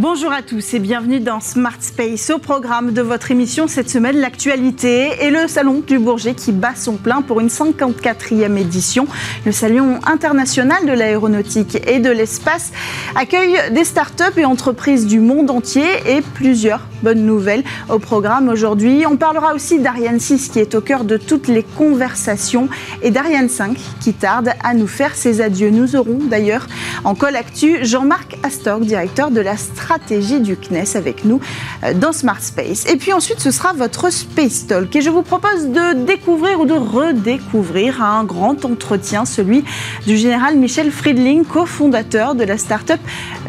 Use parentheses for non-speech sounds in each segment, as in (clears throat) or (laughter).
Bonjour à tous et bienvenue dans Smart Space. Au programme de votre émission cette semaine, l'actualité et le Salon du Bourget qui bat son plein pour une 54e édition. Le Salon international de l'aéronautique et de l'espace accueille des startups et entreprises du monde entier et plusieurs bonnes nouvelles au programme aujourd'hui. On parlera aussi d'Ariane 6 qui est au cœur de toutes les conversations et d'Ariane 5 qui tarde à nous faire ses adieux. Nous aurons d'ailleurs en col actu Jean-Marc Astorg, directeur de la stratégie stratégie du CNES avec nous euh, dans Smart Space. Et puis ensuite, ce sera votre Space Talk. Et je vous propose de découvrir ou de redécouvrir un grand entretien, celui du général Michel Friedling, cofondateur de la start-up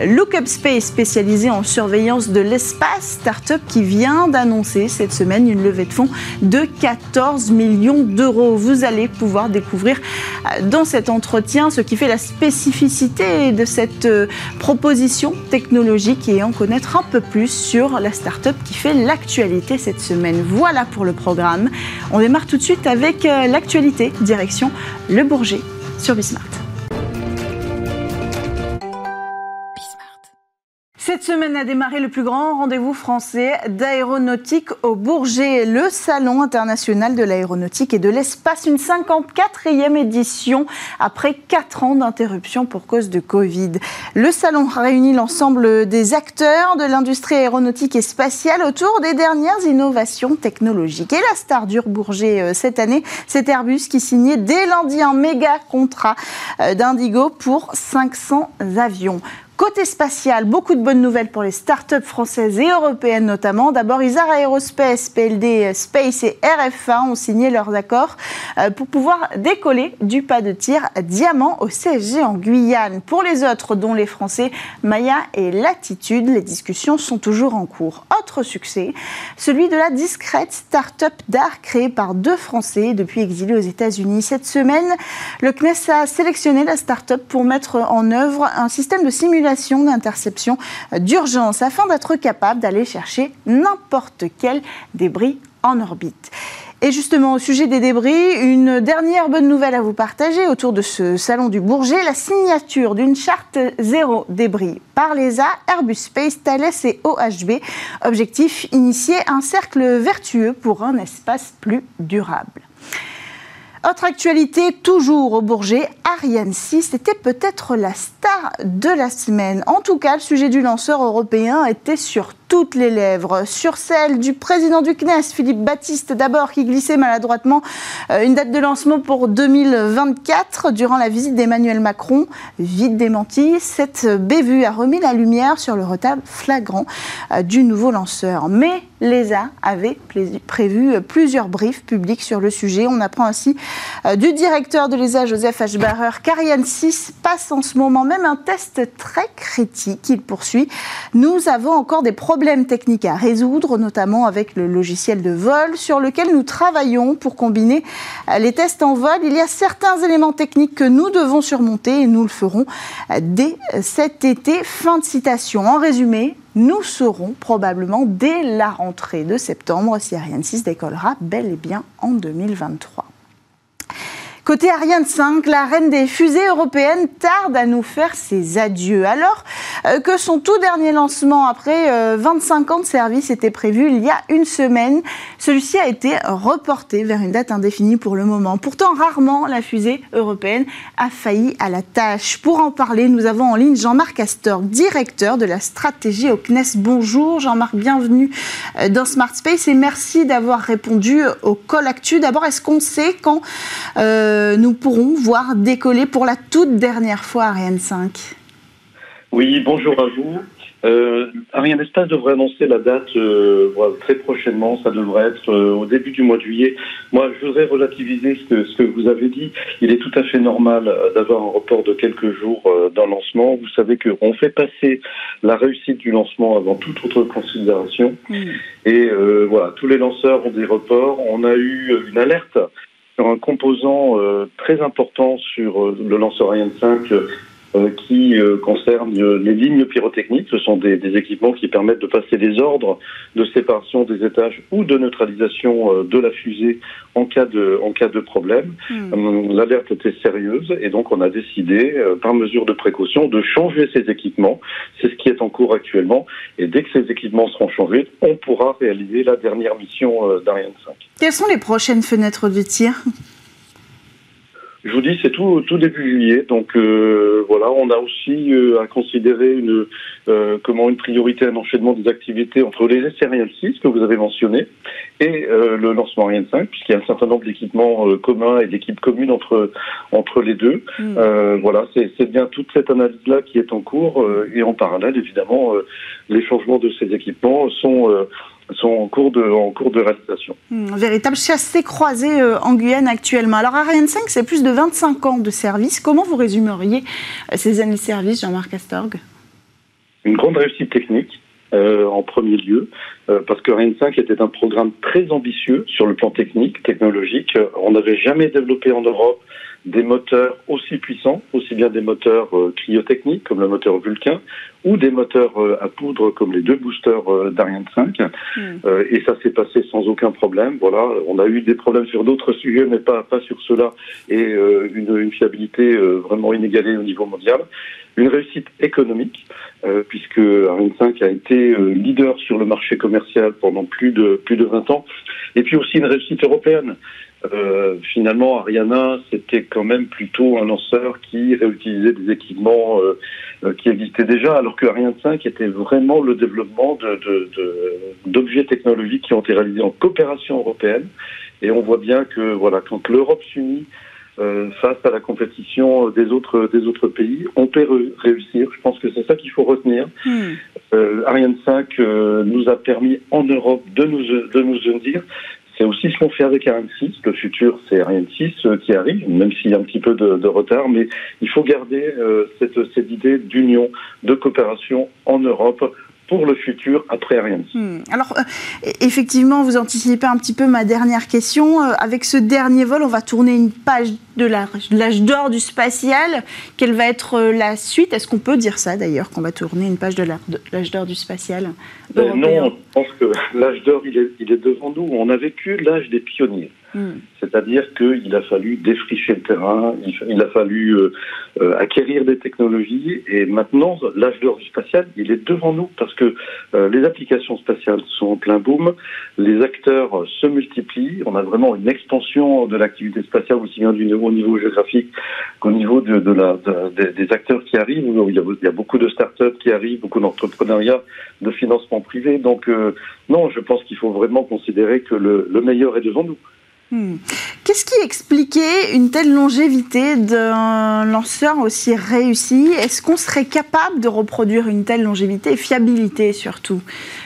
Lookup Space, spécialisée en surveillance de l'espace. Start-up qui vient d'annoncer cette semaine une levée de fonds de 14 millions d'euros. Vous allez pouvoir découvrir euh, dans cet entretien ce qui fait la spécificité de cette euh, proposition technologique et en connaître un peu plus sur la start-up qui fait l'actualité cette semaine. Voilà pour le programme. On démarre tout de suite avec euh, l'actualité, direction Le Bourget sur Bismart. Cette semaine a démarré le plus grand rendez-vous français d'aéronautique au Bourget, le Salon international de l'aéronautique et de l'espace, une 54e édition après 4 ans d'interruption pour cause de Covid. Le salon réunit l'ensemble des acteurs de l'industrie aéronautique et spatiale autour des dernières innovations technologiques. Et la star du Bourget euh, cette année, c'est Airbus qui signait dès lundi un méga contrat euh, d'Indigo pour 500 avions. Côté spatial, beaucoup de bonnes nouvelles pour les startups françaises et européennes notamment. D'abord, Isar Aerospace, PLD Space et RFA ont signé leurs accords euh, pour pouvoir décoller du pas de tir Diamant au CSG en Guyane. Pour les autres, dont les Français Maya et Latitude, les discussions sont toujours en cours. Autre succès, celui de la discrète start-up d'art créée par deux Français depuis exilés aux États-Unis. Cette semaine, le CNES a sélectionné la start-up pour mettre en œuvre un système de simulation d'interception d'urgence afin d'être capable d'aller chercher n'importe quel débris en orbite. Et justement, au sujet des débris, une dernière bonne nouvelle à vous partager autour de ce salon du Bourget, la signature d'une charte zéro débris par l'ESA, Airbus Space, Thales et OHB. Objectif, initier un cercle vertueux pour un espace plus durable. Autre actualité, toujours au Bourget, Ariane 6 était peut-être la star de la semaine. En tout cas, le sujet du lanceur européen était sur toutes les lèvres. Sur celle du président du CNES, Philippe Baptiste, d'abord, qui glissait maladroitement euh, une date de lancement pour 2024 durant la visite d'Emmanuel Macron. Vite démenti, cette bévue a remis la lumière sur le retard flagrant euh, du nouveau lanceur. Mais l'ESA avait prévu plusieurs briefs publics sur le sujet. On apprend ainsi euh, du directeur de l'ESA, Joseph Ashbarer, qu'Ariane 6 passe en ce moment même un test très critique. Il poursuit. Nous avons encore des problèmes problèmes techniques à résoudre, notamment avec le logiciel de vol sur lequel nous travaillons pour combiner les tests en vol. Il y a certains éléments techniques que nous devons surmonter et nous le ferons dès cet été. Fin de citation. En résumé, nous saurons probablement dès la rentrée de septembre si Ariane 6 décollera bel et bien en 2023. Côté Ariane 5, la reine des fusées européennes tarde à nous faire ses adieux. Alors que son tout dernier lancement après 25 euh, ans de service était prévu il y a une semaine, celui-ci a été reporté vers une date indéfinie pour le moment. Pourtant, rarement la fusée européenne a failli à la tâche. Pour en parler, nous avons en ligne Jean-Marc Astor, directeur de la stratégie au CNES. Bonjour Jean-Marc, bienvenue euh, dans Smart Space et merci d'avoir répondu au call actu. D'abord, est-ce qu'on sait quand euh, nous pourrons voir décoller pour la toute dernière fois Ariane 5 Oui, bonjour à vous. Euh, Ariane Espace devrait annoncer la date euh, très prochainement. Ça devrait être euh, au début du mois de juillet. Moi, je voudrais relativiser ce que, ce que vous avez dit. Il est tout à fait normal d'avoir un report de quelques jours d'un lancement. Vous savez qu'on fait passer la réussite du lancement avant toute autre considération. Et voilà, tous les lanceurs ont des reports. On a eu une alerte un composant euh, très important sur euh, le lanceur Ariane 5 euh, euh, qui euh, concernent les lignes pyrotechniques. Ce sont des, équipements qui permettent de passer des ordres de séparation des étages ou de neutralisation de la fusée en cas de, en cas de problème. Hmm. L'alerte était sérieuse et donc on a décidé, par mesure de précaution, de changer ces équipements. C'est ce qui est en cours actuellement. Et dès que ces équipements seront changés, on pourra réaliser la dernière mission d'Ariane 5. Quelles sont les prochaines fenêtres de tir? Je vous dis, c'est tout, tout début juillet. Donc euh, voilà, on a aussi euh, à considérer une, euh, comment une priorité, un enchaînement des activités entre les essais Ariane 6 que vous avez mentionné et le lancement Ariane 5, puisqu'il y a un certain nombre d'équipements communs et d'équipes communes entre entre les deux. Mm. voilà, c'est bien toute cette analyse-là qui est en cours et en parallèle, évidemment, les changements de ces équipements sont sont en cours de, en cours de réalisation. Hmm, véritable chassé croisé euh, en Guyane actuellement. Alors Ariane 5, c'est plus de 25 ans de service. Comment vous résumeriez euh, ces années de service, Jean-Marc Astorg Une grande réussite technique. Euh, en premier lieu, parce que Ariane 5 était un programme très ambitieux sur le plan technique, technologique. On n'avait jamais développé en Europe des moteurs aussi puissants, aussi bien des moteurs cryotechniques comme le moteur Vulcain, ou des moteurs euh, à poudre comme les deux boosters euh, d'Ariane 5. Hmm. Euh, et ça s'est passé sans aucun problème. Voilà, on a eu des problèmes sur d'autres sujets, mais pas pas sur cela, et une, une, fiabilité vraiment inégalée au niveau mondial. Une réussite économique, puisque Ariane 5 a été leader sur le marché commercial pendant plus de plus de 20 ans, et puis aussi une réussite européenne. Euh, finalement, Ariana, c'était quand même plutôt un lanceur qui réutilisait des équipements euh, euh, qui existaient déjà, alors que Ariane 5 était vraiment le développement d'objets de, technologiques qui ont été réalisés en coopération européenne. Et on voit bien que voilà, quand l'Europe s'unit face à la compétition des autres des autres pays, on peut réussir. Je pense que c'est ça qu'il faut retenir. Hmm. Ariane 5 nous a permis en Europe de nous de nous unir, c'est aussi ce qu'on fait avec Ariane 6. Le futur, c'est Ariane 6 euh, qui arrive, même s'il y a un petit peu de, retard, mais il faut garder euh, cette, cette idée d'union, de coopération en Europe pour le futur après Ariane. Hmm. Alors, euh, effectivement, vous anticipez un petit peu ma dernière question. Euh, avec ce dernier vol, on va tourner une page de l'âge d'or du spatial. Quelle va être euh, la suite? Est-ce qu'on peut dire ça d'ailleurs, qu'on va tourner une page de l'âge d'or du spatial Non, je pense que l'âge d'or, il est, il est devant nous. On a vécu l'âge des pionniers. Hmm. C'est-à-dire qu'il a fallu défricher le terrain, il, a fallu euh, euh, acquérir des technologies, et maintenant, l'âge d'or du spatial, il est devant nous, parce que euh, les applications spatiales sont en plein boom, les acteurs se multiplient, on a vraiment une expansion de l'activité spatiale, aussi bien du au niveau géographique qu'au niveau de, des acteurs qui arrivent. Il y, a, il y a beaucoup de start-up qui arrivent, beaucoup d'entrepreneuriat, de financement privé. Donc, non, je pense qu'il faut vraiment considérer que le meilleur est devant nous. Hmm. Qu'est-ce qui expliquait une telle longévité d'un lanceur aussi réussi? Est-ce qu'on serait capable de reproduire une telle longévité et fiabilité surtout?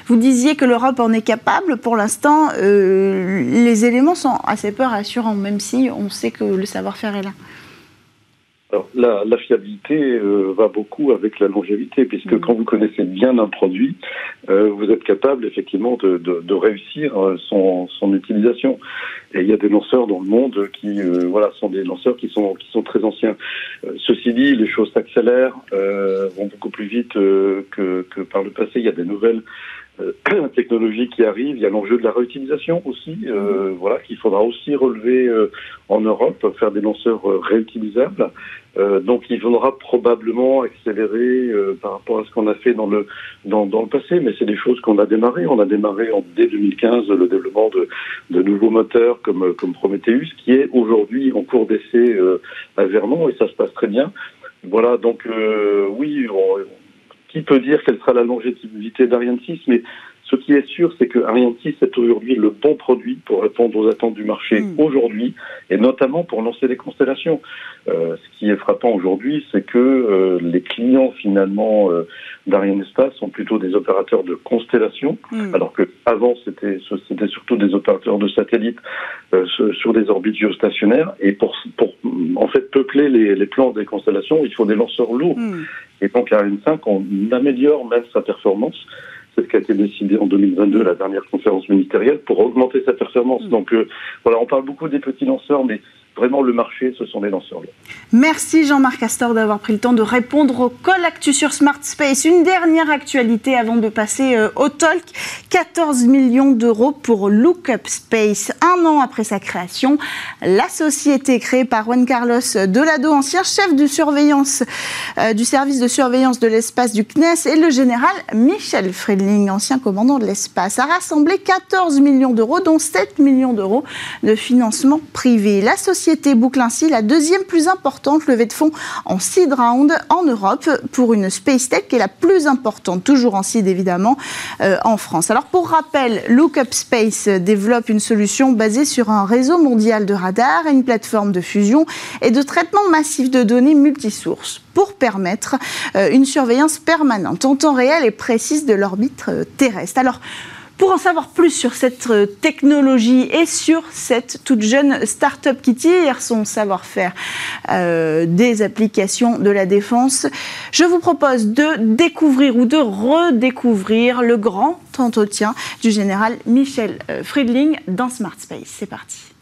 Vous disiez que l'Europe en est capable. Pour l'instant, euh, les éléments sont assez peu rassurants, même si on sait que le savoir-faire est là. Alors, la, fiabilité euh, va beaucoup avec la longévité, puisque mm. quand vous connaissez bien un produit, euh, vous êtes capable effectivement de, de, réussir euh, son, son, utilisation. Et il y a des lanceurs dans le monde qui, voilà, sont des lanceurs qui sont qui sont très anciens. ceci dit, les choses s'accélèrent, vont beaucoup plus vite que, que par le passé. Il y a des nouvelles euh, (clears throat) technologie qui arrive. Il y a l'enjeu de la réutilisation aussi, euh, voilà, qu'il faudra aussi relever euh, en Europe, faire des lanceurs réutilisables. donc, il faudra probablement accélérer par rapport à ce qu'on a fait dans le dans, dans le passé, mais c'est des choses qu'on a démarré. On a démarré en dès 2015 le développement de, de nouveaux moteurs comme comme Prometheus, qui est aujourd'hui en cours d'essai à Vernon et ça se passe très bien. Voilà, donc oui, on, qui peut dire quelle sera la longévité d'Ariane 6, mais ce qui est sûr, c'est que Ariane 6 est aujourd'hui le bon produit pour répondre aux attentes du marché hmm. aujourd'hui, et notamment pour lancer des constellations. Euh, ce qui est frappant aujourd'hui, c'est que euh, les clients finalement euh, d'Ariane Espace sont plutôt des opérateurs de constellations, hmm. alors que avant c'était c'était surtout des opérateurs de satellites euh, sur des orbites géostationnaires. Et pour pour en fait peupler les, les plans des constellations, il faut des lanceurs lourds. Hmm. Et donc Ariane 5, on améliore même sa performance. C'est ce qui a été décidé en 2022, la dernière conférence ministérielle, pour augmenter sa performance. Mm. Donc euh, voilà, on parle beaucoup des petits lanceurs, mais vraiment le marché, ce sont les lanceurs. Merci Jean-Marc Astor d'avoir pris le temps de répondre au call actu sur Smart Space. Une dernière actualité avant de passer euh, au talk. 14 millions d'euros pour Lookup Space. Un an après sa création, la société créée par Juan Carlos Delado, ancien chef de surveillance euh, du service de surveillance de l'espace du CNES, et le général Michel Friedling, ancien commandant de l'espace, a rassemblé 14 millions d'euros, dont 7 millions d'euros de financement privé. Boucle ainsi la deuxième plus importante levée de fonds en seed round en Europe pour une space tech qui est la plus importante, toujours en seed évidemment, euh, en France. Alors pour rappel, Lookup Space développe une solution basée sur un réseau mondial de radars et une plateforme de fusion et de traitement massif de données multisources pour permettre euh, une surveillance permanente en temps réel et précise de l'orbite euh, terrestre. Alors, pour en savoir plus sur cette euh, technologie et sur cette toute jeune start-up qui tire son savoir-faire des applications de la défense, je vous propose de découvrir ou de redécouvrir le grand entretien du général Michel Friedling dans Smart Space. C'est parti.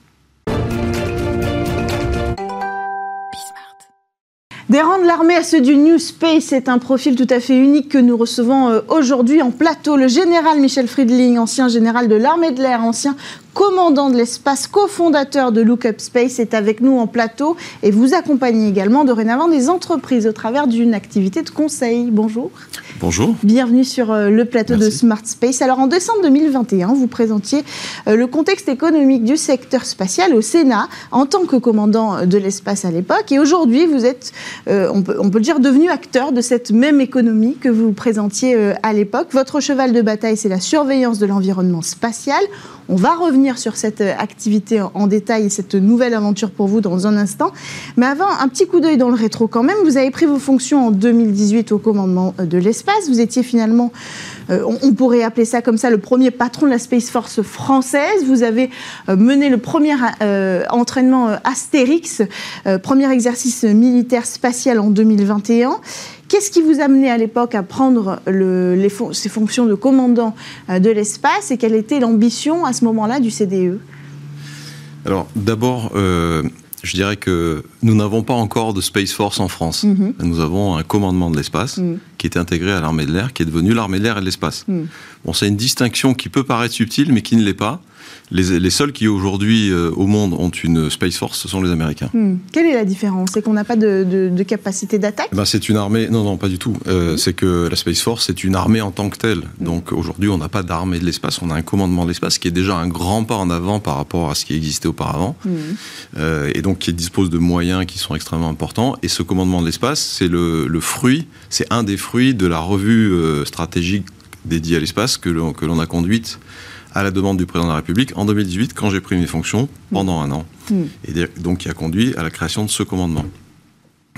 Des rangs de l'armée à ceux du New Space, c'est un profil tout à fait unique que nous recevons euh, aujourd'hui en plateau. Le général Michel Friedling, ancien général de l'armée de l'air, ancien commandant de l'espace, cofondateur de Lookup Space, est avec nous en plateau et vous accompagnez également dorénavant des entreprises au travers d'une activité de conseil. Bonjour. Bonjour. Bienvenue sur euh, le plateau de Smart Space. Alors en décembre 2021, vous présentiez euh, le contexte économique du secteur spatial au Sénat en tant que commandant de l'espace à l'époque et aujourd'hui vous êtes, euh, on, peut, on peut le dire, devenu acteur de cette même économie que vous présentiez à l'époque. Votre cheval de bataille, c'est la surveillance de l'environnement spatial. On va revenir sur cette euh, activité en détail et cette nouvelle aventure pour vous dans un instant. Mais avant, un petit coup d'œil dans le rétro quand même. Vous avez pris vos fonctions en 2018 au commandement euh, de l'espace. Vous étiez finalement, euh, on, pourrait appeler ça comme ça, le premier patron de la Space Force française. Vous avez mené le premier entraînement Astérix, premier exercice militaire spatial en 2021. Qu'est-ce qui vous a amené à l'époque à prendre ces fonctions de commandant euh, de l'espace et quelle était l'ambition à ce moment-là du CDE Alors d'abord, euh, je dirais que nous n'avons pas encore de Space Force en France. Mhm. Nous avons un commandement de l'espace mhm. qui est intégré à l'armée de l'air, qui est devenu l'armée de l'air et de l'espace. Mhm. Bon, c'est une distinction qui peut paraître subtile, mais qui ne l'est pas les, seuls qui aujourd'hui euh, au monde ont une Space Force, ce sont les Américains. Hmm. Quelle est la différence? C'est qu'on n'a pas de, capacité d'attaque? Eh ben, C'est une armée, non, non, pas du tout. Euh, c'est que la Space Force, c'est une armée en tant que telle. Donc aujourd'hui, on n'a pas d'armée de l'espace, on a un commandement de l'espace qui est déjà un grand pas en avant par rapport à ce qui existait auparavant. Hmm. Euh, et donc qui dispose de moyens qui sont extrêmement importants. Et ce commandement de l'espace, c'est le, fruit, c'est un des fruits de la revue stratégique dédiée à l'espace que l'on a conduite à la demande du président de la République en 2018 quand j'ai pris mes fonctions pendant un an. Mm. Et donc qui a conduit à la création de ce commandement.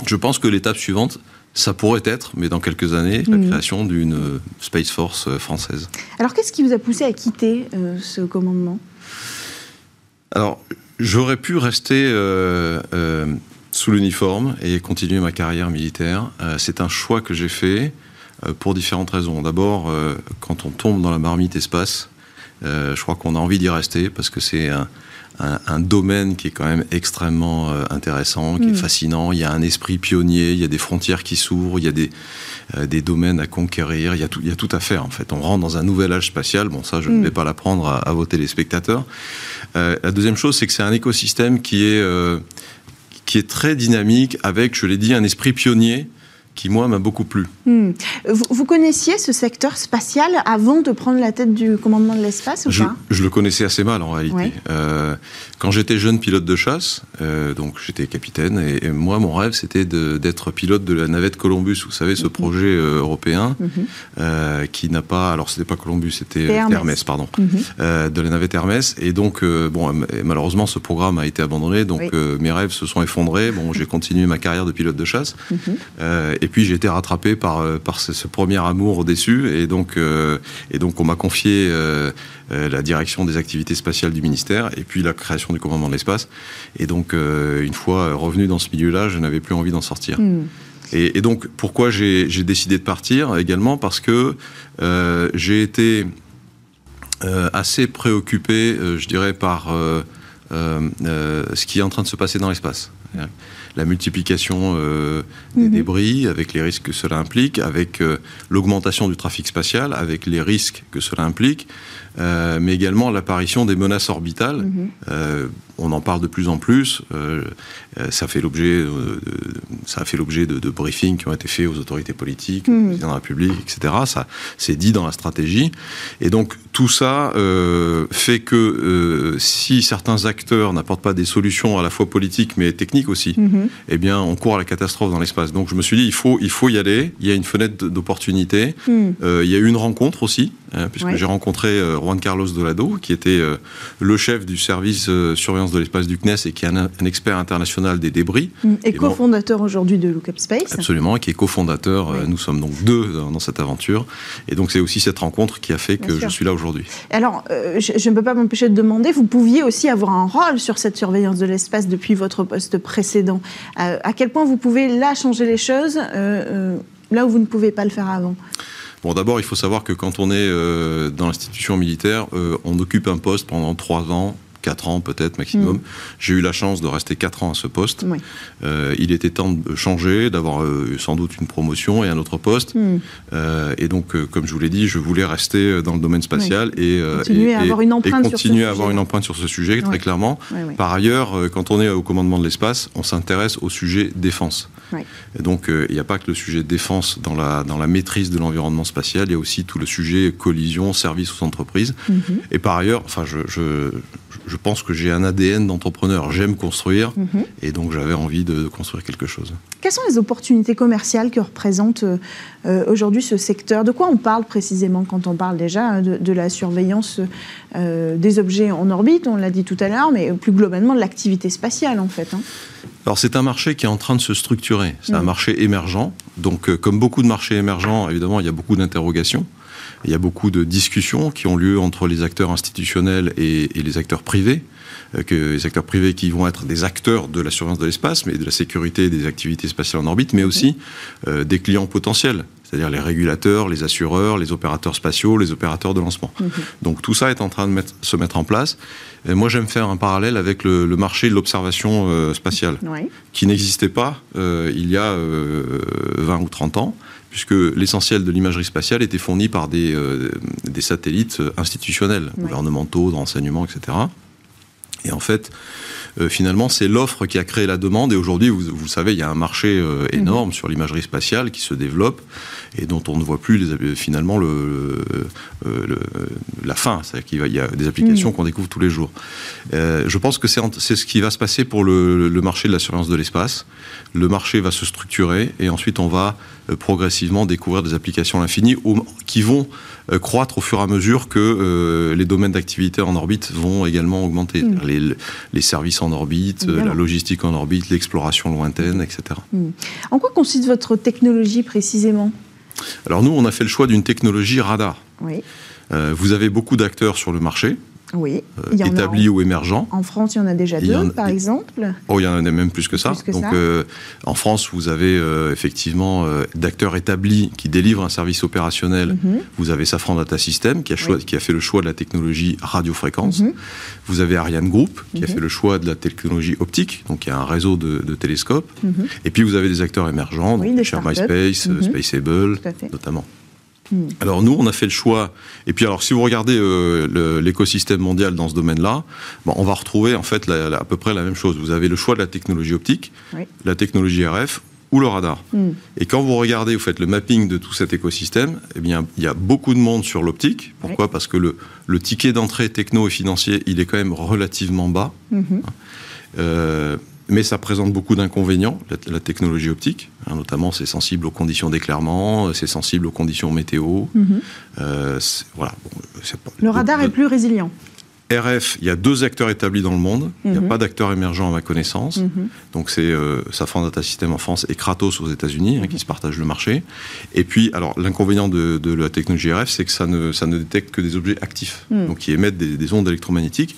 Je pense que l'étape suivante, ça pourrait être, mais dans quelques années, la mm. création d'une euh, Space Force euh, française. Alors qu'est-ce qui vous a poussé à quitter euh, ce commandement? Alors, j'aurais pu rester sous l'uniforme et continuer ma carrière militaire. C'est un choix que j'ai fait pour différentes raisons. D'abord, quand on tombe dans la marmite espace, je crois qu'on a envie d'y rester parce que c'est un, domaine qui est quand même extrêmement euh, intéressant, qui est mm. fascinant. Il y a un esprit pionnier, il y a des frontières qui s'ouvrent, il y a des, euh, des domaines à conquérir, il y, a tout, il y a tout à faire en fait. On rentre dans un nouvel âge spatial. Bon, ça, je ne mm. vais pas l'apprendre à, à, vos téléspectateurs. la deuxième chose, c'est que c'est un écosystème qui est, qui est très dynamique avec, je l'ai dit, un esprit pionnier qui, moi, m'a beaucoup plu. Hmm. Vous, connaissiez ce secteur spatial avant de prendre la tête du commandement de l'espace ou je, pas? Je le connaissais assez mal, en réalité. Euh, quand j'étais jeune pilote de chasse, euh, donc j'étais capitaine, et, moi, mon rêve, c'était d'être pilote de la navette Columbus. Vous savez, ce mhm. projet euh, européen mhm. qui n'a pas... Alors, c'était pas Columbus, c'était Hermès. pardon. Mhm. de la navette Hermès. Et donc, bon, malheureusement, ce programme a été abandonné, donc mes rêves se sont effondrés. Bon, j'ai continué ma carrière de pilote de chasse. Et puis j'ai été rattrapé par, euh, par ce, premier amour au-dessus. Et donc, euh, et donc on m'a confié euh, la direction des activités spatiales du ministère et puis la création du commandement de l'espace. Et donc, une fois revenu dans ce milieu-là, je n'avais plus envie d'en sortir. Hmm. Et, donc, pourquoi j'ai décidé de partir également? Parce que j'ai été assez préoccupé, je dirais, par ce qui est en train de se passer dans l'espace la multiplication euh, des mhm. débris, avec les risques que cela implique, avec euh, l'augmentation du trafic spatial, avec les risques que cela implique, euh, mais également l'apparition des menaces orbitales. Mhm. on en parle de plus en plus. ça fait l'objet, ça a fait l'objet de, briefings qui ont été faits aux autorités politiques, au président de la République, etc. Ça, c'est dit dans la stratégie. Et donc tout ça fait que si certains acteurs n'apportent pas des solutions à la fois politiques mais techniques aussi, mhm. Eh bien, on court à la catastrophe dans l'espace. Donc, je me suis dit, il faut, il faut y aller. Il y a une fenêtre d'opportunité. Mhm. Euh, il y a eu une rencontre aussi, hein, puisque j'ai rencontré euh, Juan Carlos Dolado, qui était euh, le chef du service surveillance de l'espace du CNES et qui est un, expert international des débris. Mhm. Et, cofondateur aujourd'hui de Look Up Space. Absolument, et qui est cofondateur. Nous sommes donc deux dans, cette aventure. Et donc, c'est aussi cette rencontre qui a fait que je suis là aujourd'hui. Alors, je, ne peux pas m'empêcher de demander, vous pouviez aussi avoir un rôle sur cette surveillance de l'espace depuis votre poste précédent. Euh, à quel point vous pouvez là changer les choses, euh, euh, là où vous ne pouvez pas le faire avant? Bon, d'abord, il faut savoir que quand on est dans l'institution militaire, on occupe un poste pendant trois ans, 4 ans peut-être maximum. Mm. J'ai eu la chance de rester 4 ans à ce poste. Euh, il était temps de changer, d'avoir euh, sans doute une promotion et un autre poste. Mm. Euh, et donc, comme je vous l'ai dit, je voulais rester dans le domaine spatial et, continuer à avoir une empreinte, sur, ce à avoir une empreinte sur ce sujet, très clairement. Par ailleurs, quand on est au commandement de l'espace, on s'intéresse au sujet défense. Et donc, il n'y a pas que le sujet défense dans la, dans la maîtrise de l'environnement spatial, il y a aussi tout le sujet collision, service aux entreprises. Mm-hmm. Et par ailleurs, enfin, je, je je pense que j'ai un ADN d'entrepreneur. J'aime construire mhm. et donc j'avais envie de construire quelque chose. Quelles sont les opportunités commerciales que représente euh, euh, aujourd'hui ce secteur? De quoi on parle précisément quand on parle déjà hein, de, la surveillance euh, des objets en orbite, on l'a dit tout à l'heure, mais plus globalement de l'activité spatiale en fait hein alors c'est un marché qui est en train de se structurer, c'est un mm. marché émergent. Donc comme beaucoup de marchés émergents, évidemment, il y a beaucoup d'interrogations. Il y a beaucoup de discussions qui ont lieu entre les acteurs institutionnels et, les acteurs privés euh, que les acteurs privés qui vont être des acteurs de la surveillance de l'espace, mais de la sécurité des activités spatiales en orbite, mais aussi euh, des clients potentiels, c'est-à-dire les régulateurs, les assureurs, les opérateurs spatiaux, les opérateurs de lancement. Mhm. Donc tout ça est en train de se mettre en place. Et moi, j'aime faire un parallèle avec le, marché de l'observation euh, spatiale, qui n'existait pas il y a 20 ou 30 ans puisque l'essentiel de l'imagerie spatiale était fourni par des, euh, des satellites institutionnels, gouvernementaux, de renseignement, etc. Et en fait, euh, finalement, c'est l'offre qui a créé la demande. Et aujourd'hui, vous, vous, savez, il y a un marché euh, énorme mhm. sur l'imagerie spatiale qui se développe et dont on ne voit plus les, finalement le, la fin. C'est-à-dire qu'il y a des applications mhm. qu'on découvre tous les jours. je pense que c'est ce qui va se passer pour le, marché de la surveillance de l'espace. Le marché va se structurer et ensuite on va euh, progressivement découvrir des applications à l'infini qui vont euh, croître au fur et à mesure que euh, les domaines d'activité en orbite vont également augmenter. Mm. Les, services en orbite, la logistique en orbite, l'exploration lointaine, etc. Mm. En quoi consiste votre technologie précisément? Alors nous, on a fait le choix d'une technologie radar. Oui. vous avez beaucoup d'acteurs sur le marché. Oui. Euh, établis ou émergents. En France, il y en a déjà deux, par exemple. Oh, il y en a même plus que ça. Donc, euh, en France, vous avez euh, effectivement d'acteurs établis qui délivrent un service opérationnel. Mhm. Vous avez Safran Data System qui a, qui a, fait le choix de la technologie radiofréquence. Mhm. Vous avez Ariane Group qui a mhm. fait le choix de la technologie optique, donc il y a un réseau de, télescopes. Et puis vous avez des acteurs émergents, oui, donc, MySpace, Spaceable, notamment. Hmm. Alors nous, on a fait le choix. Et puis alors, si vous regardez euh, l'écosystème mondial dans ce domaine-là, on va retrouver en fait à peu près la même chose. Vous avez le choix de la technologie optique, la technologie RF ou le radar. Hmm. Et quand vous regardez, vous faites le mapping de tout cet écosystème, eh bien, il y a beaucoup de monde sur l'optique. Pourquoi Parce que le, le ticket d'entrée techno et financier, il est quand même relativement bas. Mm-hmm. Euh, mais ça présente beaucoup d'inconvénients, la, technologie optique. Hein, notamment, c'est sensible aux conditions d'éclairement, c'est sensible aux conditions météo. Mhm. Euh, voilà. le radar est plus résilient. RF, il y a deux acteurs établis dans le monde. Il n'y a mhm. pas d'acteurs émergents à ma connaissance. Mhm. Donc c'est euh, Safran Data System en France et Kratos aux États-Unis hein, qui se partagent le marché. Et puis, alors l'inconvénient de, la technologie RF, c'est que ça ne, ça ne détecte que des objets actifs, mhm. donc qui émettent des, ondes électromagnétiques.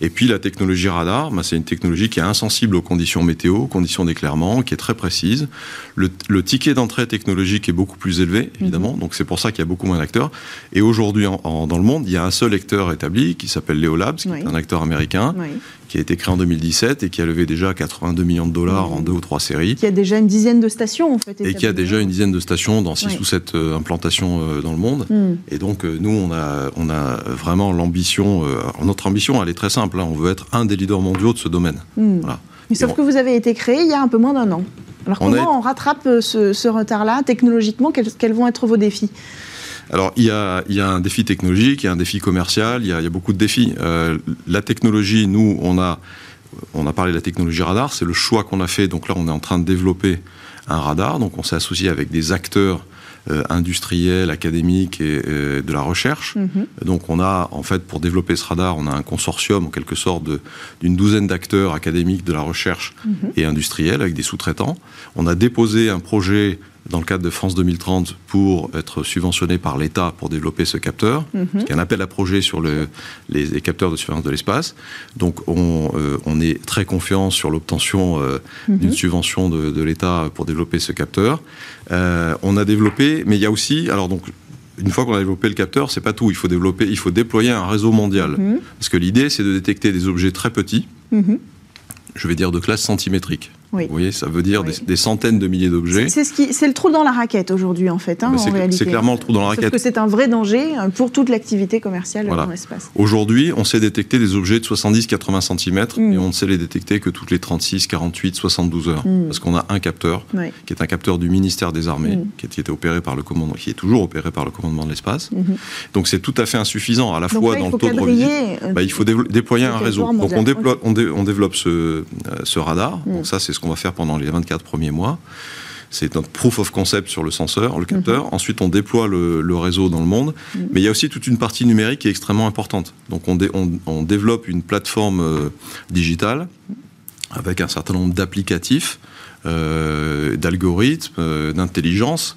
Et puis la technologie radar, bah, c'est une technologie qui est insensible aux conditions météo, aux conditions d'éclairement, qui est très précise. Le, ticket d'entrée technologique est beaucoup plus élevé, évidemment. Donc c'est pour ça qu'il y a beaucoup moins d'acteurs. Et aujourd'hui, dans le monde, il y a un seul acteur établi qui s'appelle Léo Labs, qui est un acteur américain, qui a été créé en 2017 et qui a levé déjà 82 millions de dollars en deux ou trois séries. Qui a déjà une dizaine de stations, en fait. Et qui a déjà une dizaine de stations dans six ou sept euh, implantations euh, dans le monde. Hmm. Et donc, euh, nous, on a, on a vraiment l'ambition, notre ambition, elle est très simple. Hein. on veut être un des leaders mondiaux de ce domaine. Hmm. Mais sauf que vous avez été créé il y a un peu moins d'un an. Alors, comment on rattrape ce, retard-là technologiquement quels vont être vos défis? Alors, il y, a, un défi technologique, il y a un défi commercial, il y a, beaucoup de défis. Euh, la technologie, nous, on a, on a parlé de la technologie radar, c'est le choix qu'on a fait. Donc là, on est en train de développer un radar. Donc, on s'est associé avec des acteurs euh, industriels, académiques et euh, de la recherche. Mhm. Donc, on a, en fait, pour développer ce radar, on a un consortium, en quelque sorte, d'une douzaine d'acteurs académiques de la recherche mhm. et industriels avec des sous-traitants. On a déposé un projet dans le cadre de France 2030 pour être subventionné par l'État pour développer ce capteur, mm -hmm. un appel à projet sur le, les, capteurs de surveillance de l'espace. Donc on, euh, on, est très confiant sur l'obtention euh, mhm. d'une subvention de, de l'État pour développer ce capteur. Euh, on a développé, mais il y a aussi, alors donc une fois qu'on a développé le capteur, c'est pas tout. Il faut développer, il faut déployer un réseau mondial. Mhm. Parce que l'idée, c'est de détecter des objets très petits. Mhm. Je vais dire de classe centimétrique. Vous voyez, ça veut dire des, centaines de milliers d'objets. C'est ce le trou dans la raquette aujourd'hui, en fait, hein, C'est clairement le trou dans la raquette. Parce que c'est un vrai danger euh, pour toute l'activité commerciale dans l'espace. Aujourd'hui, on sait détecter des objets de 70-80 cm mm. et on ne sait les détecter que toutes les 36, 48, 72 heures. Mm. Parce qu'on a un capteur, qui est un capteur du ministère des Armées, mm. qui, était opéré par le commandement, qui est toujours opéré par le commandement de l'espace. Mm-hmm. Donc c'est tout à fait insuffisant, à la fois dans le taux de revisite. Euh, bah, il faut déployer un réseau. Donc on, déploie, on, développe ce, euh, ce radar. Donc ça, c'est ce qu'on va faire pendant les 24 premiers mois. C'est notre proof of concept sur le senseur, le capteur. Mhm. Ensuite, on déploie le, réseau dans le monde. Mhm. Mais il y a aussi toute une partie numérique qui est extrêmement importante. Donc, on, on, développe une plateforme euh, digitale avec un certain nombre d'applicatifs, euh, d'algorithmes, euh, d'intelligence.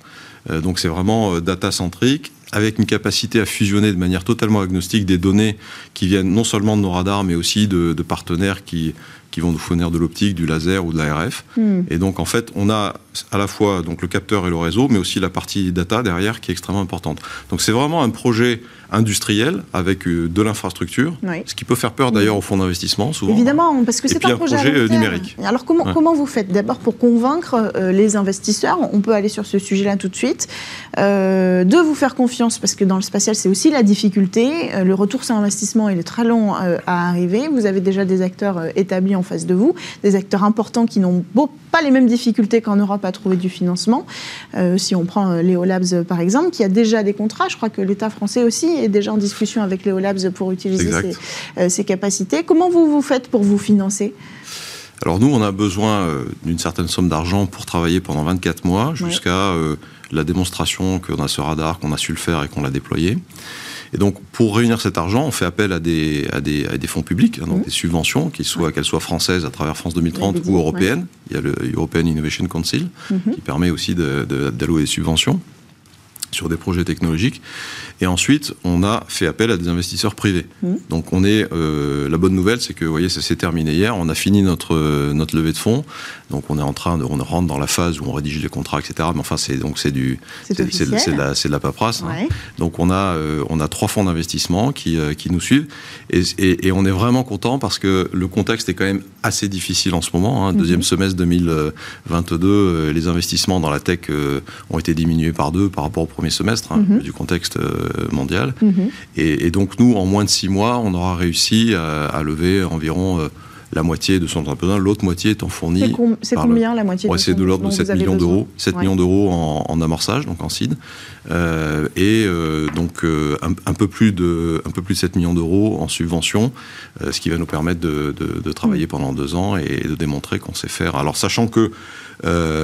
donc, c'est vraiment data-centrique avec une capacité à fusionner de manière totalement agnostique des données qui viennent non seulement de nos radars, mais aussi de, de partenaires qui qui vont nous fournir de l'optique, du laser ou de l'ARF. Hmm. Et donc en fait, on a à la fois donc le capteur et le réseau, mais aussi la partie data derrière qui est extrêmement importante. Donc c'est vraiment un projet industriel avec euh, de l'infrastructure, ce qui peut faire peur d'ailleurs aux fonds d'investissement souvent. Évidemment, parce que c'est un, projet, euh, numérique. Alors comment, comment vous faites? D'abord pour convaincre euh, les investisseurs, on peut aller sur ce sujet-là tout de suite, de vous faire confiance, parce que dans le spatial c'est aussi la difficulté, le retour sur investissement il est très long à arriver, vous avez déjà des acteurs établis en face de vous, des acteurs importants qui n'ont pas les mêmes difficultés qu'en Europe à trouver du financement. si on prend Léo Labs par exemple, qui a déjà des contrats, je crois que l'État français aussi est déjà en discussion avec Léo Labs pour utiliser euh, ces, capacités. Comment vous vous faites pour vous financer? Alors nous, on a besoin euh, d'une certaine somme d'argent pour travailler pendant 24 mois jusqu'à euh, la démonstration qu'on a ce radar, qu'on a su le faire et qu'on l'a déployé. Et donc, pour réunir cet argent, on fait appel à des, à des, à des fonds publics, hein, donc mmh. des subventions, qu'elles soient, soient françaises à travers France 2030 ou européennes. Il y a le European Innovation Council mmh. qui permet aussi d'allouer des subventions sur des projets technologiques. Et ensuite, on a fait appel à des investisseurs privés. Mmh. Donc, on est euh, la bonne nouvelle, c'est que, vous voyez, ça s'est terminé hier. On a fini notre euh, notre levée de fonds. Donc, on est en train de, on rentre dans la phase où on rédige les contrats, etc. Mais enfin, c'est donc c'est du, c'est de la, de la paperasse. Hein. Donc, on a euh, on a trois fonds d'investissement qui qui nous suivent et, et, on est vraiment content parce que le contexte est quand même assez difficile en ce moment. Hein. Deuxième mmh. semestre 2022, les investissements dans la tech ont été diminués par deux par rapport au premier semestre hein, mmh. du contexte mondial. Mhm. Et, donc nous, en moins de six mois, on aura réussi à, lever environ euh, la moitié de son besoin. L'autre moitié étant fournie. C'est combien la moitié C'est de l'ordre de 7 millions d'euros. 7 millions d'euros en, amorçage, donc en seed. Euh, et euh, donc un, peu plus de, un peu plus de 7 millions d'euros en subvention, ce qui va nous permettre de, travailler mm. pendant deux ans et de démontrer qu'on sait faire. Alors sachant que euh,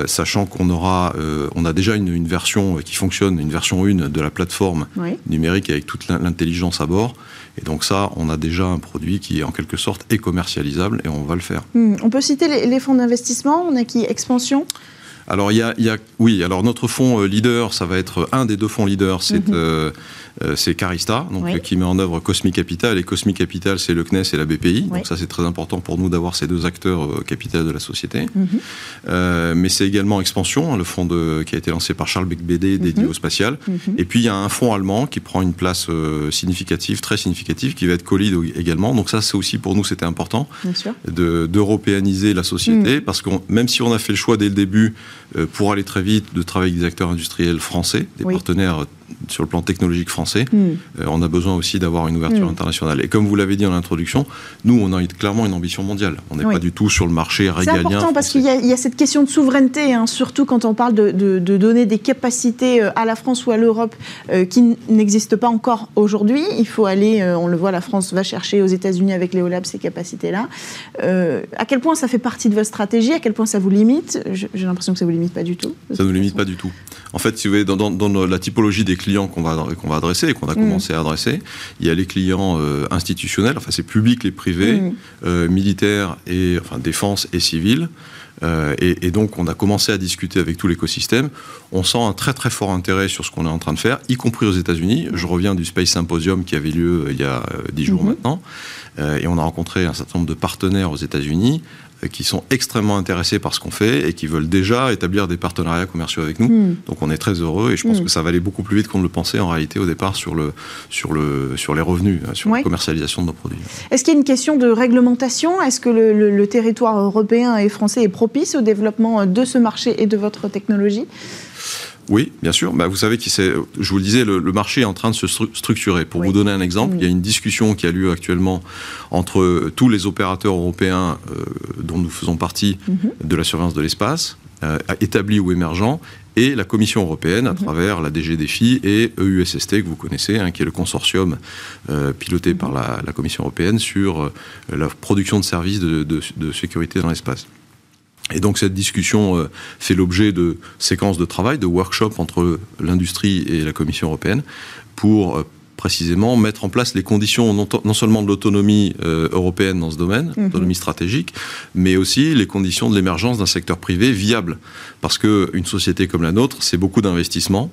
sachant qu'on aura, euh, on a déjà une, version qui fonctionne, une version 1 de la plateforme numérique avec toute l'intelligence à bord. Et donc ça, on a déjà un produit qui est en quelque sorte est commercialisable et on va le faire. Hmm. On peut citer les, fonds d'investissement? On a qui? Expansion? Alors, il y, a, il y a, oui, alors notre fonds leader, ça va être un des deux fonds leaders, c'est mhm. Euh, c'est Carista, donc, qui met en œuvre Cosmic Capital. Et Cosmic Capital, c'est le CNES et la BPI. Donc ça, c'est très important pour nous d'avoir ces deux acteurs euh, capital de la société. Mhm. Euh, mais c'est également Expansion, hein, le fonds de, qui a été lancé par Charles Beck-Bédé, dédié mhm. au spatial. Mhm. Et puis, il y a un fonds allemand qui prend une place significative, très significative, qui va être Colide également. Donc ça, c'est aussi pour nous, c'était important d'européaniser la société. Parce que même si on a fait le choix dès le début, pour aller très vite, de travailler avec des acteurs industriels français, des partenaires sur le plan technologique français, hmm. euh, on a besoin aussi d'avoir une ouverture hmm. internationale. Et comme vous l'avez dit en introduction, nous, on a clairement une ambition mondiale. On n'est pas du tout sur le marché régalien. C'est important parce qu'il y, a cette question de souveraineté, hein, surtout quand on parle de, donner des capacités euh, à la France ou à l'Europe euh, qui n'existent pas encore aujourd'hui. Il faut aller, on le voit, la France va chercher aux États-Unis avec Léolab ces capacités-là. à quel point ça fait partie de votre stratégie? À quel point ça vous limite? J'ai l'impression que ça vous limite pas du tout. Ça ne nous limite pas du tout. En fait, si vous voyez, dans, dans la typologie des clients qu'on va, qu'on va adresser et qu'on a mm. commencé à adresser. Il y a les clients euh, institutionnels, enfin c'est public et privé, mm. euh, militaires et enfin défense et civils. Euh, et, donc, on a commencé à discuter avec tout l'écosystème. On sent un très très fort intérêt sur ce qu'on est en train de faire, y compris aux États-Unis. Je reviens du Space Symposium qui avait lieu il y a dix jours mm-hmm. maintenant. et on a rencontré un certain nombre de partenaires aux États-Unis qui sont extrêmement intéressés par ce qu'on fait et qui veulent déjà établir des partenariats commerciaux avec nous. Hmm. Donc on est très heureux et je pense hmm. que ça va aller beaucoup plus vite qu'on ne le pensait en réalité au départ sur, le, sur, le, sur les revenus, hein, sur la commercialisation de nos produits. Est-ce qu'il y a une question de réglementation? Est-ce que le, le territoire européen et français est propice au développement de ce marché et de votre technologie? Oui, bien sûr. Bah, vous savez, qui je vous le disais, le, marché est en train de se structurer. Pour vous donner un exemple, il y a une discussion qui a lieu actuellement entre tous les opérateurs européens euh, dont nous faisons partie mhm. de la surveillance de l'espace, euh, établis ou émergents, et la Commission européenne à mhm. travers la DG Défi et EUSST que vous connaissez, hein, qui est le consortium euh, piloté par la, Commission européenne sur la production de services de sécurité dans l'espace. Et donc cette discussion euh, fait l'objet de séquences de travail, de workshops entre l'industrie et la Commission européenne pour euh, précisément mettre en place les conditions non, seulement de l'autonomie euh, européenne dans ce domaine, mhm. l'autonomie stratégique, mais aussi les conditions de l'émergence d'un secteur privé viable. Parce qu'une société comme la nôtre, c'est beaucoup d'investissements,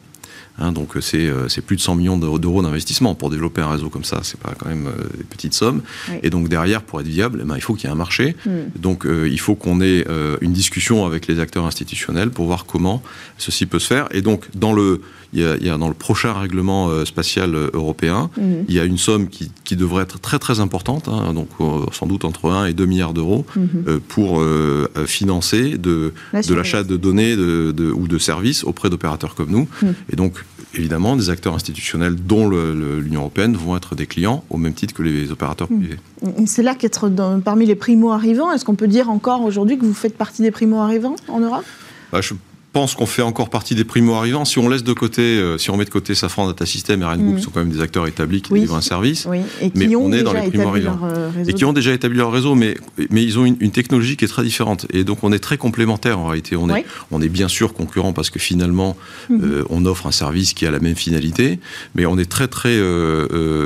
Hein, donc euh, c'est plus de 100 millions d'euros d'investissement pour développer un réseau comme ça. C'est pas quand même euh, des petites sommes. Et donc derrière, pour être viable, eh ben, il faut qu'il y ait un marché. Hmm. Donc euh, il faut qu'on ait une discussion avec les acteurs institutionnels pour voir comment ceci peut se faire. Et donc dans le il y, a, dans le prochain règlement spatial européen, hmm. il y a une somme qui, qui, devrait être très très importante, hein, donc sans doute entre 1 et 2 milliards d'euros, hmm. pour financer de, de l'achat de données de, de, ou de services auprès d'opérateurs comme nous. Et donc évidemment, des acteurs institutionnels, dont l'Union européenne, vont être des clients au même titre que les opérateurs privés. C'est là qu'être parmi les primo-arrivants, est-ce qu'on peut dire encore aujourd'hui que vous faites partie des primo-arrivants en Europe? Bah, pense qu'on fait encore partie des primo-arrivants. Si on laisse de côté, euh, si on met de côté Safran Data System et Ariane Group, qui sont quand même des acteurs établis qui livrent un service, et qui mais ont on est dans les primo-arrivants. Euh, et qui ont déjà établi leur réseau, mais, mais ils ont une, technologie qui est très différente. Et donc on est très complémentaires en réalité. On, est, on est bien sûr concurrents parce que finalement, mm. euh, on offre un service qui a la même finalité, mais on est très très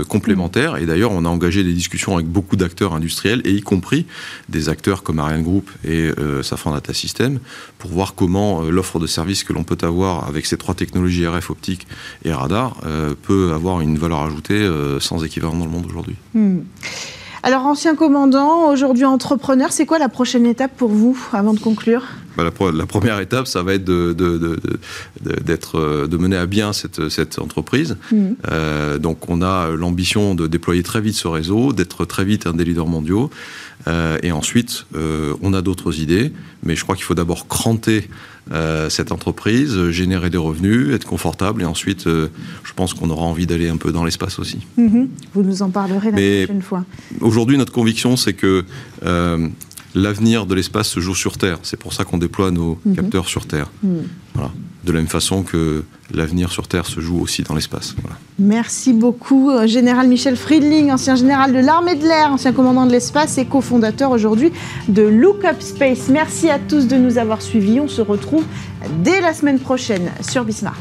complémentaires. Et d'ailleurs, on a engagé des discussions avec beaucoup d'acteurs industriels, et y compris des acteurs comme Ariane Group et Safran Data System, pour voir comment l'offre de services que l'on peut avoir avec ces trois technologies RF optique et radar euh, peut avoir une valeur ajoutée euh, sans équivalent dans le monde aujourd'hui. Hmm. Alors, ancien commandant, aujourd'hui entrepreneur, c'est quoi la prochaine étape pour vous avant de conclure? Bah, la, première étape, ça va être de, de, euh, de, mener à bien cette, cette entreprise. Hmm. donc, on a l'ambition de déployer très vite ce réseau, d'être très vite un des leaders mondiaux. et ensuite, on a d'autres idées, mais je crois qu'il faut d'abord cranter euh, cette entreprise, générer des revenus, être confortable, et ensuite, euh, je pense qu'on aura envie d'aller un peu dans l'espace aussi. Mhm. Vous nous en parlerez la prochaine fois. Aujourd'hui, notre conviction, c'est que euh, l'avenir de l'espace se joue sur Terre. C'est pour ça qu'on déploie nos mhm. capteurs sur Terre. Mhm. Voilà de la même façon que l'avenir sur Terre se joue aussi dans l'espace. Merci beaucoup, euh, Général Michel Friedling, ancien général de l'armée de l'air, ancien commandant de l'espace et cofondateur aujourd'hui de Look Up Space. Merci à tous de nous avoir suivis. On se retrouve dès la semaine prochaine sur Bismart.